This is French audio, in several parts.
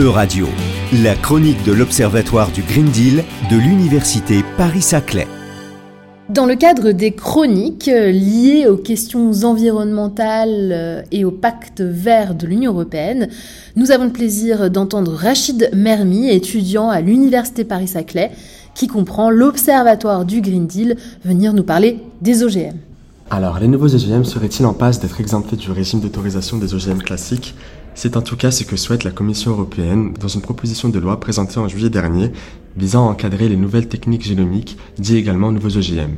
E-Radio, la chronique de l'Observatoire du Green Deal de l'Université Paris-Saclay. Dans le cadre des chroniques euh, liées aux questions environnementales euh, et au pacte vert de l'Union européenne, nous avons le plaisir d'entendre Rachid Mermi, étudiant à l'Université Paris-Saclay, qui comprend l'Observatoire du Green Deal, venir nous parler des OGM. Alors, les nouveaux OGM seraient-ils en passe d'être exemptés du régime d'autorisation des OGM classiques? C'est en tout cas ce que souhaite la Commission européenne dans une proposition de loi présentée en juillet dernier visant à encadrer les nouvelles techniques génomiques, dit également nouveaux OGM.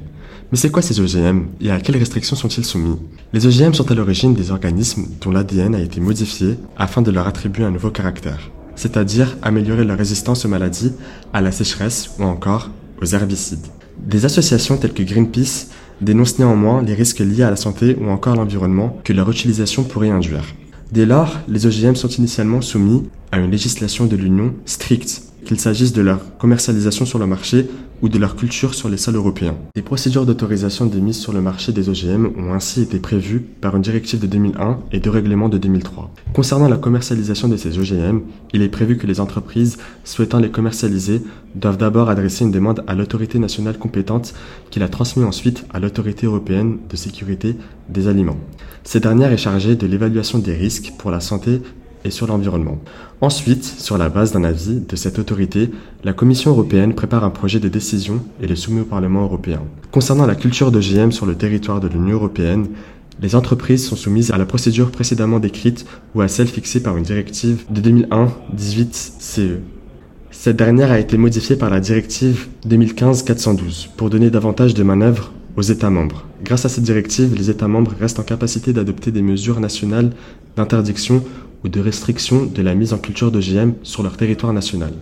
Mais c'est quoi ces OGM et à quelles restrictions sont-ils soumis? Les OGM sont à l'origine des organismes dont l'ADN a été modifié afin de leur attribuer un nouveau caractère, c'est-à-dire améliorer leur résistance aux maladies, à la sécheresse ou encore aux herbicides. Des associations telles que Greenpeace dénoncent néanmoins les risques liés à la santé ou encore l'environnement que leur utilisation pourrait induire. Dès lors, les OGM sont initialement soumis à une législation de l'Union stricte, qu'il s'agisse de leur commercialisation sur le marché ou de leur culture sur les sols européens. Les procédures d'autorisation des mises sur le marché des OGM ont ainsi été prévues par une directive de 2001 et deux règlements de 2003. Concernant la commercialisation de ces OGM, il est prévu que les entreprises souhaitant les commercialiser doivent d'abord adresser une demande à l'autorité nationale compétente qui la transmet ensuite à l'autorité européenne de sécurité des aliments. Cette dernière est chargée de l'évaluation des risques pour la santé et sur l'environnement. Ensuite, sur la base d'un avis de cette autorité, la Commission européenne prépare un projet de décision et le soumet au Parlement européen. Concernant la culture d'OGM sur le territoire de l'Union européenne, les entreprises sont soumises à la procédure précédemment décrite ou à celle fixée par une directive de 2001-18-CE. Cette dernière a été modifiée par la directive 2015-412 pour donner davantage de manœuvre aux États membres. Grâce à cette directive, les États membres restent en capacité d'adopter des mesures nationales d'interdiction ou de restriction de la mise en culture d'OGM sur leur territoire national.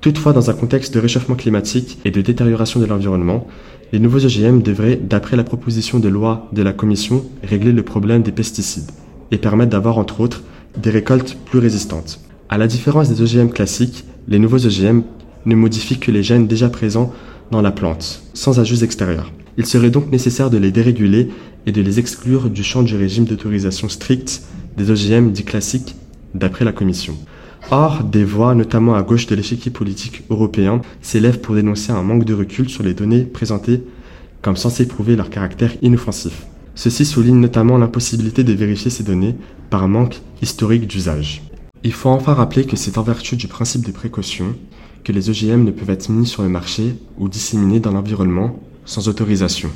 Toutefois, dans un contexte de réchauffement climatique et de détérioration de l'environnement, les nouveaux OGM devraient, d'après la proposition de loi de la Commission, régler le problème des pesticides et permettre d'avoir, entre autres, des récoltes plus résistantes. À la différence des OGM classiques, les nouveaux OGM ne modifient que les gènes déjà présents dans la plante, sans ajout extérieurs. Il serait donc nécessaire de les déréguler et de les exclure du champ du régime d'autorisation strict des OGM dits classiques d'après la Commission. Or, des voix, notamment à gauche de l'échiquier politique européen, s'élèvent pour dénoncer un manque de recul sur les données présentées comme censées prouver leur caractère inoffensif. Ceci souligne notamment l'impossibilité de vérifier ces données par manque historique d'usage. Il faut enfin rappeler que c'est en vertu du principe de précaution que les OGM ne peuvent être mis sur le marché ou disséminés dans l'environnement sans autorisation.